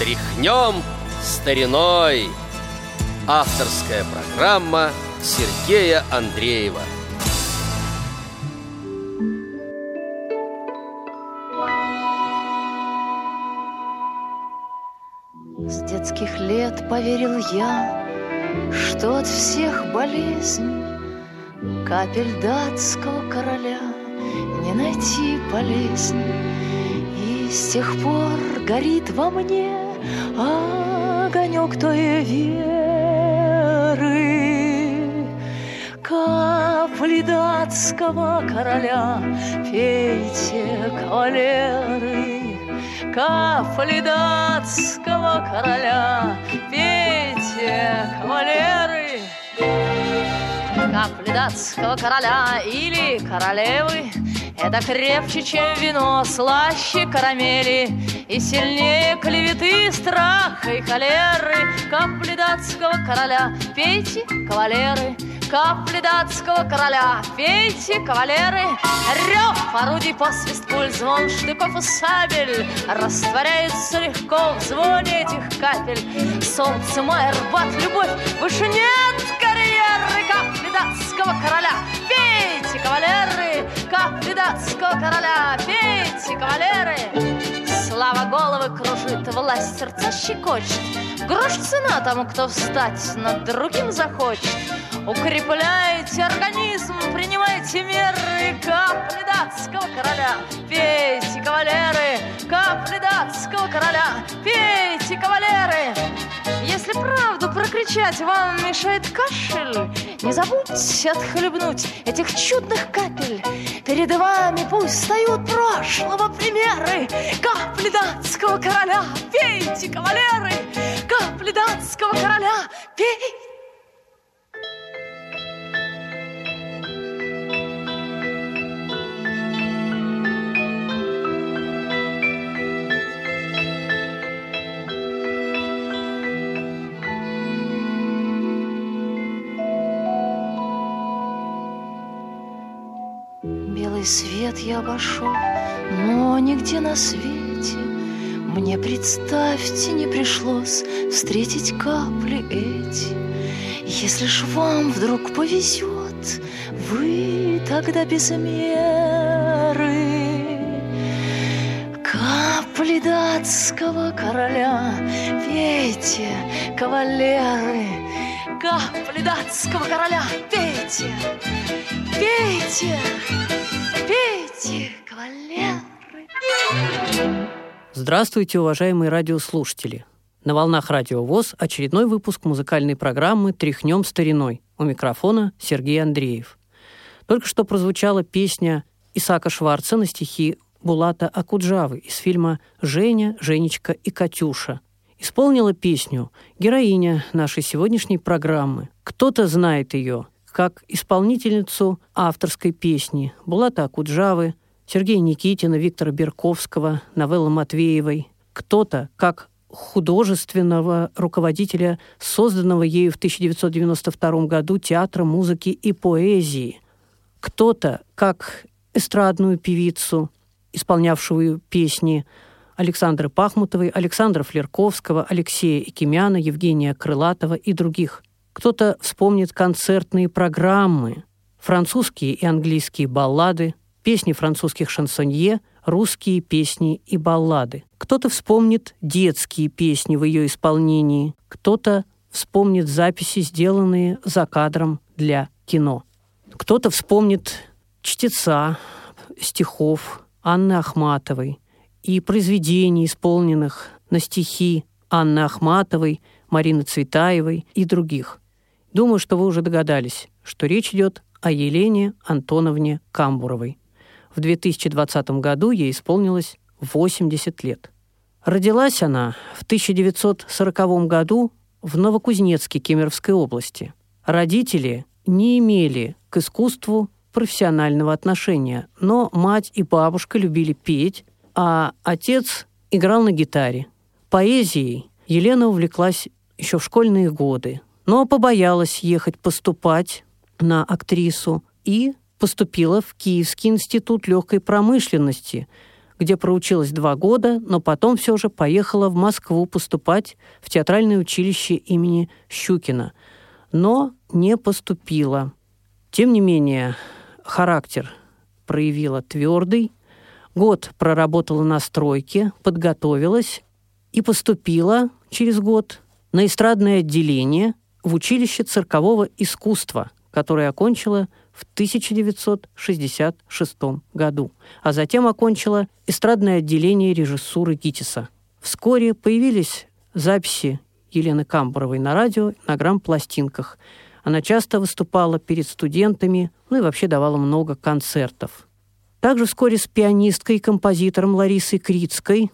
Тряхнем стариной. Авторская программа Сергея Андреева. С детских лет поверил я, что от всех болезней Капель датского короля не найти болезни. И с тех пор горит во мне огонек той веры. Капли датского короля пейте, кавалеры, Капли датского короля пейте, кавалеры. Капли датского короля или королевы Это крепче, чем вино, слаще карамели И сильнее клеветы, страха и холеры. Капли датского короля, пейте, кавалеры. Капли датского короля, пейте, кавалеры. Рев орудий, посвист, пуль, звон штыков и сабель. Растворяется легко в звоне этих капель. Солнце, мой арбат, любовь, выше нет карьеры. Капли датского короля, пейте, кавалеры датского короля, пейте, кавалеры. Слава головы кружит, власть сердца щекочет. Грош цена тому, кто встать над другим захочет Укрепляйте организм, принимайте меры. Капли датского короля, пейте, кавалеры. Капли датского короля, пейте, кавалеры. Если правду прокричать вам мешает кашель. Не забудьте отхлебнуть этих чудных капель. Перед вами пусть встают прошлого примеры. Капли датского короля, пейте, кавалеры. Капли датского короля, пейте Белый свет я обошел, но нигде на свете. Мне, представьте, не пришлось встретить капли эти. Если ж вам вдруг повезет, вы тогда без меры. Капли датского короля, пейте, кавалеры, Капли датского короля, пейте, Здравствуйте, уважаемые радиослушатели! На волнах Радио ВОЗ очередной выпуск музыкальной программы «Тряхнем стариной». У микрофона Сергей Андреев. Только что прозвучала песня Исака Шварца на стихи Булата Акуджавы из фильма «Женя, Женечка и Катюша». Исполнила песню героиня нашей сегодняшней программы. Кто-то знает ее как исполнительницу авторской песни Булата Акуджавы, Сергея Никитина, Виктора Берковского, Новеллы Матвеевой. Кто-то как художественного руководителя созданного ею в 1992 году театра музыки и поэзии. Кто-то как эстрадную певицу, исполнявшую песни Александры Пахмутовой, Александра Флерковского, Алексея Экимяна, Евгения Крылатова и других. Кто-то вспомнит концертные программы, французские и английские баллады, песни французских шансонье, русские песни и баллады. Кто-то вспомнит детские песни в ее исполнении, кто-то вспомнит записи, сделанные за кадром для кино. Кто-то вспомнит чтеца стихов Анны Ахматовой и произведений, исполненных на стихи Анны Ахматовой, Марины Цветаевой и других. Думаю, что вы уже догадались, что речь идет о Елене Антоновне Камбуровой. В 2020 году ей исполнилось 80 лет. Родилась она в 1940 году в Новокузнецке Кемеровской области. Родители не имели к искусству профессионального отношения, но мать и бабушка любили петь, а отец играл на гитаре. Поэзией Елена увлеклась еще в школьные годы, но побоялась ехать поступать на актрису и поступила в Киевский институт легкой промышленности, где проучилась два года, но потом все же поехала в Москву поступать в театральное училище имени Щукина, но не поступила. Тем не менее, характер проявила твердый, год проработала на стройке, подготовилась и поступила через год на эстрадное отделение в училище циркового искусства, которое окончила в 1966 году, а затем окончила эстрадное отделение режиссуры ГИТИСа. Вскоре появились записи Елены Камбуровой на радио, на грамм-пластинках. Она часто выступала перед студентами, ну и вообще давала много концертов. Также вскоре с пианисткой и композитором Ларисой Крицкой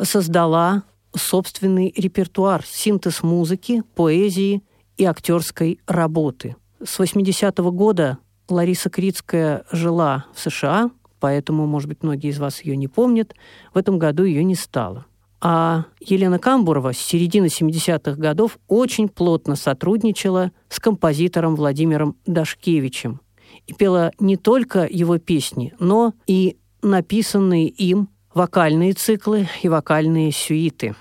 создала собственный репертуар, синтез музыки, поэзии и актерской работы. С 80-го года Лариса Крицкая жила в США, поэтому, может быть, многие из вас ее не помнят. В этом году ее не стало. А Елена Камбурова с середины 70-х годов очень плотно сотрудничала с композитором Владимиром Дашкевичем и пела не только его песни, но и написанные им вокальные циклы и вокальные сюиты.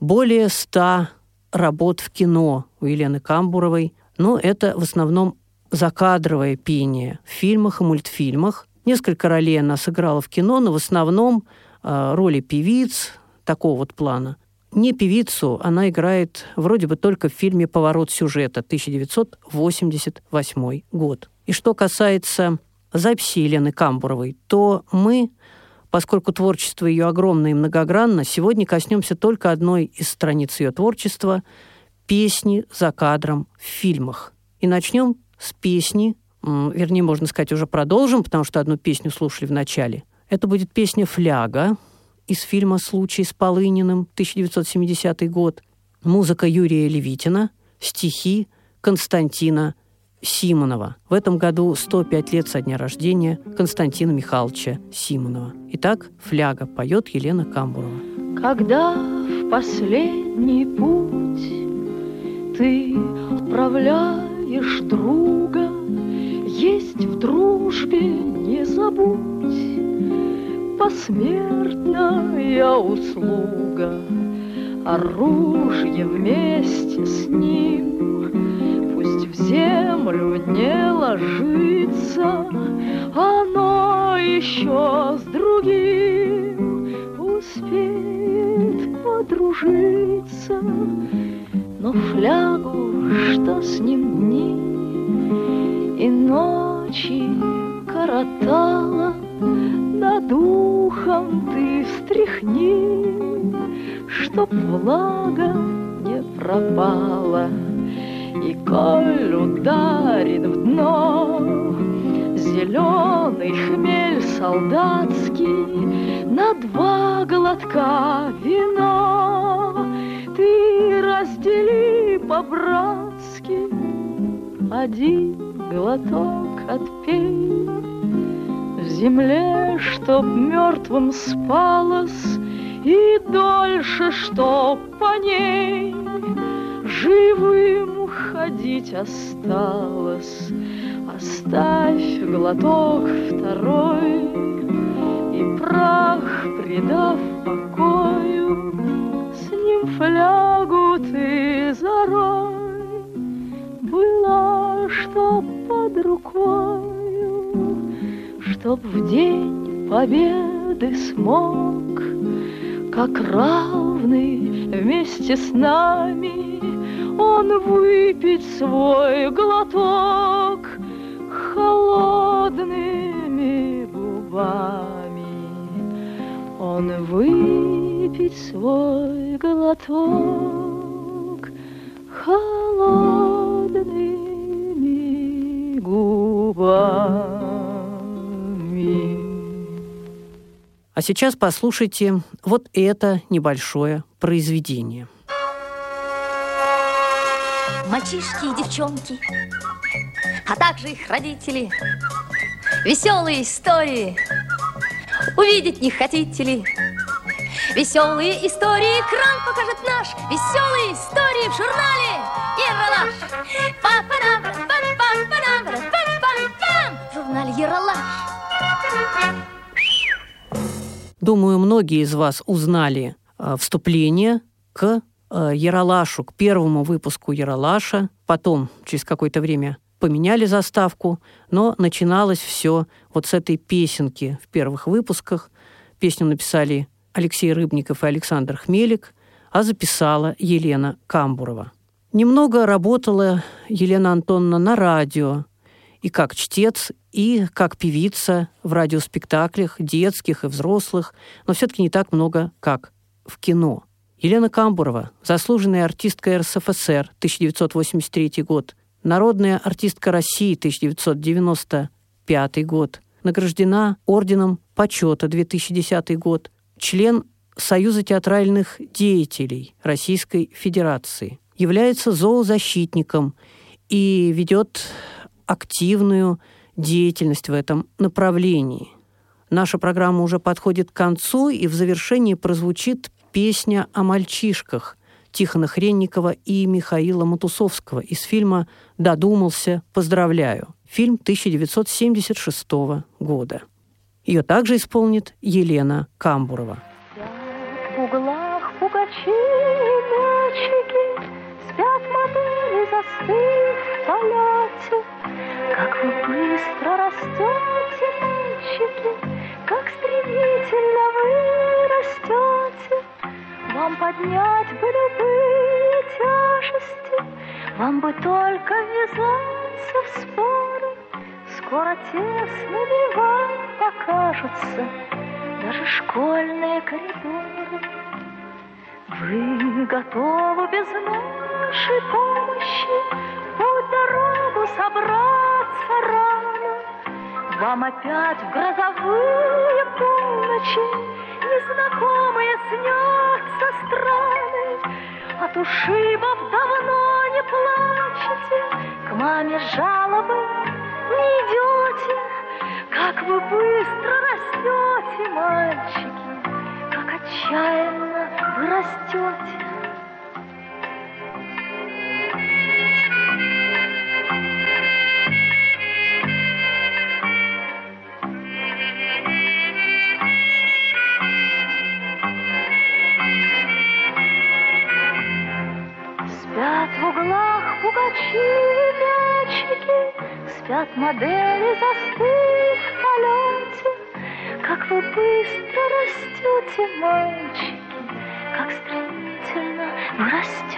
Более ста работ в кино у Елены Камбуровой, но это в основном закадровое пение в фильмах и мультфильмах. Несколько ролей она сыграла в кино, но в основном э, роли певиц такого вот плана. Не певицу, она играет вроде бы только в фильме «Поворот сюжета» 1988 год. И что касается записи Елены Камбуровой, то мы, поскольку творчество ее огромное и многогранно, сегодня коснемся только одной из страниц ее творчества – песни за кадром в фильмах. И начнем с песни, вернее, можно сказать, уже продолжим, потому что одну песню слушали в начале. Это будет песня «Фляга» из фильма «Случай с Полыниным», 1970 год. Музыка Юрия Левитина, стихи Константина Симонова. В этом году 105 лет со дня рождения Константина Михайловича Симонова. Итак, «Фляга» поет Елена Камбурова. Когда в последний путь ты отправляешь знаешь друга, есть в дружбе не забудь. Посмертная услуга, оружие вместе с ним. Пусть в землю не ложится, оно еще с другим успеет подружиться. Но флягу, что с ним дни и ночи коротала, Над духом ты встряхни, Чтоб влага не пропала. И коль ударит в дно Зеленый хмель солдатский На два глотка вино раздели по-братски Один глоток отпей. В земле, чтоб мертвым спалось И дольше, чтоб по ней Живым ходить осталось. Оставь глоток второй И прах, предав покою С ним флягу Чтоб в день победы смог Как равный вместе с нами Он выпить свой глоток холодными губами. Он выпить свой глоток холодными А сейчас послушайте вот это небольшое произведение. Мальчишки и девчонки а также их родители. Веселые истории. Увидеть не хотите ли? Веселые истории экран покажет наш. Веселые истории в журнале Ералаш. В журнале Думаю, многие из вас узнали э, вступление к э, Яралашу, к первому выпуску Яралаша. Потом, через какое-то время, поменяли заставку, но начиналось все вот с этой песенки в первых выпусках. Песню написали Алексей Рыбников и Александр Хмелик, а записала Елена Камбурова. Немного работала Елена Антоновна на радио, и как чтец, и как певица в радиоспектаклях, детских и взрослых, но все-таки не так много, как в кино. Елена Камбурова, заслуженная артистка РСФСР, 1983 год, народная артистка России, 1995 год, награждена орденом почета, 2010 год, член Союза театральных деятелей Российской Федерации, является зоозащитником и ведет активную деятельность в этом направлении. Наша программа уже подходит к концу, и в завершении прозвучит песня о мальчишках Тихона Хренникова и Михаила Матусовского из фильма «Додумался, поздравляю». Фильм 1976 года. Ее также исполнит Елена Камбурова. Растете, мальчики, Как стремительно вы растете. Вам поднять бы любые тяжести, Вам бы только ввязаться в споры, Скоро тесными вам покажутся Даже школьные коридоры. Вы готовы без нашей помощи Путь дорогу собраться рано. Вам опять в грозовые полночи Незнакомые снятся страны. От ушибов давно не плачете, К маме жалобы не идете, Как вы быстро растете, мальчики, Как отчаянно вы растете. Спят модели, застыв в полете, Как вы быстро растете, мальчики, Как стремительно вы растете.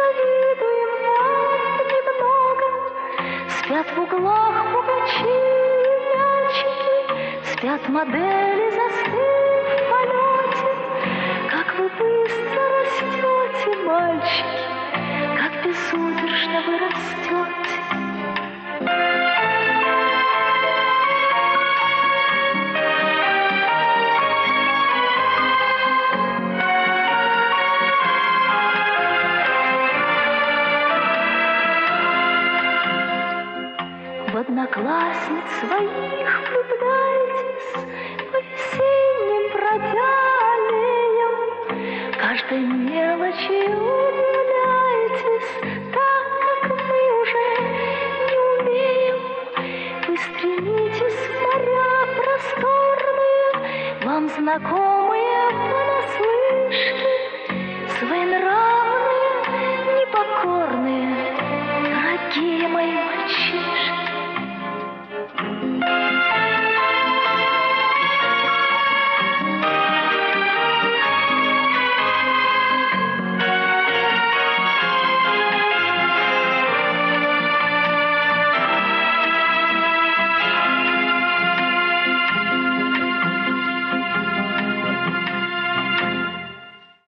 Завидуем вам немного. Спят в углах пугачи и мячики, Спят модели, застыв в полете. Как вы быстро растете, мальчики, Как безудержно вы растете. Одноклассниц своих влюбляетесь По весенним бродя аллеям. Каждой мелочи удивляетесь Так, как мы уже не умеем. Вы стремитесь в моря просторные Вам знакомые понаслышке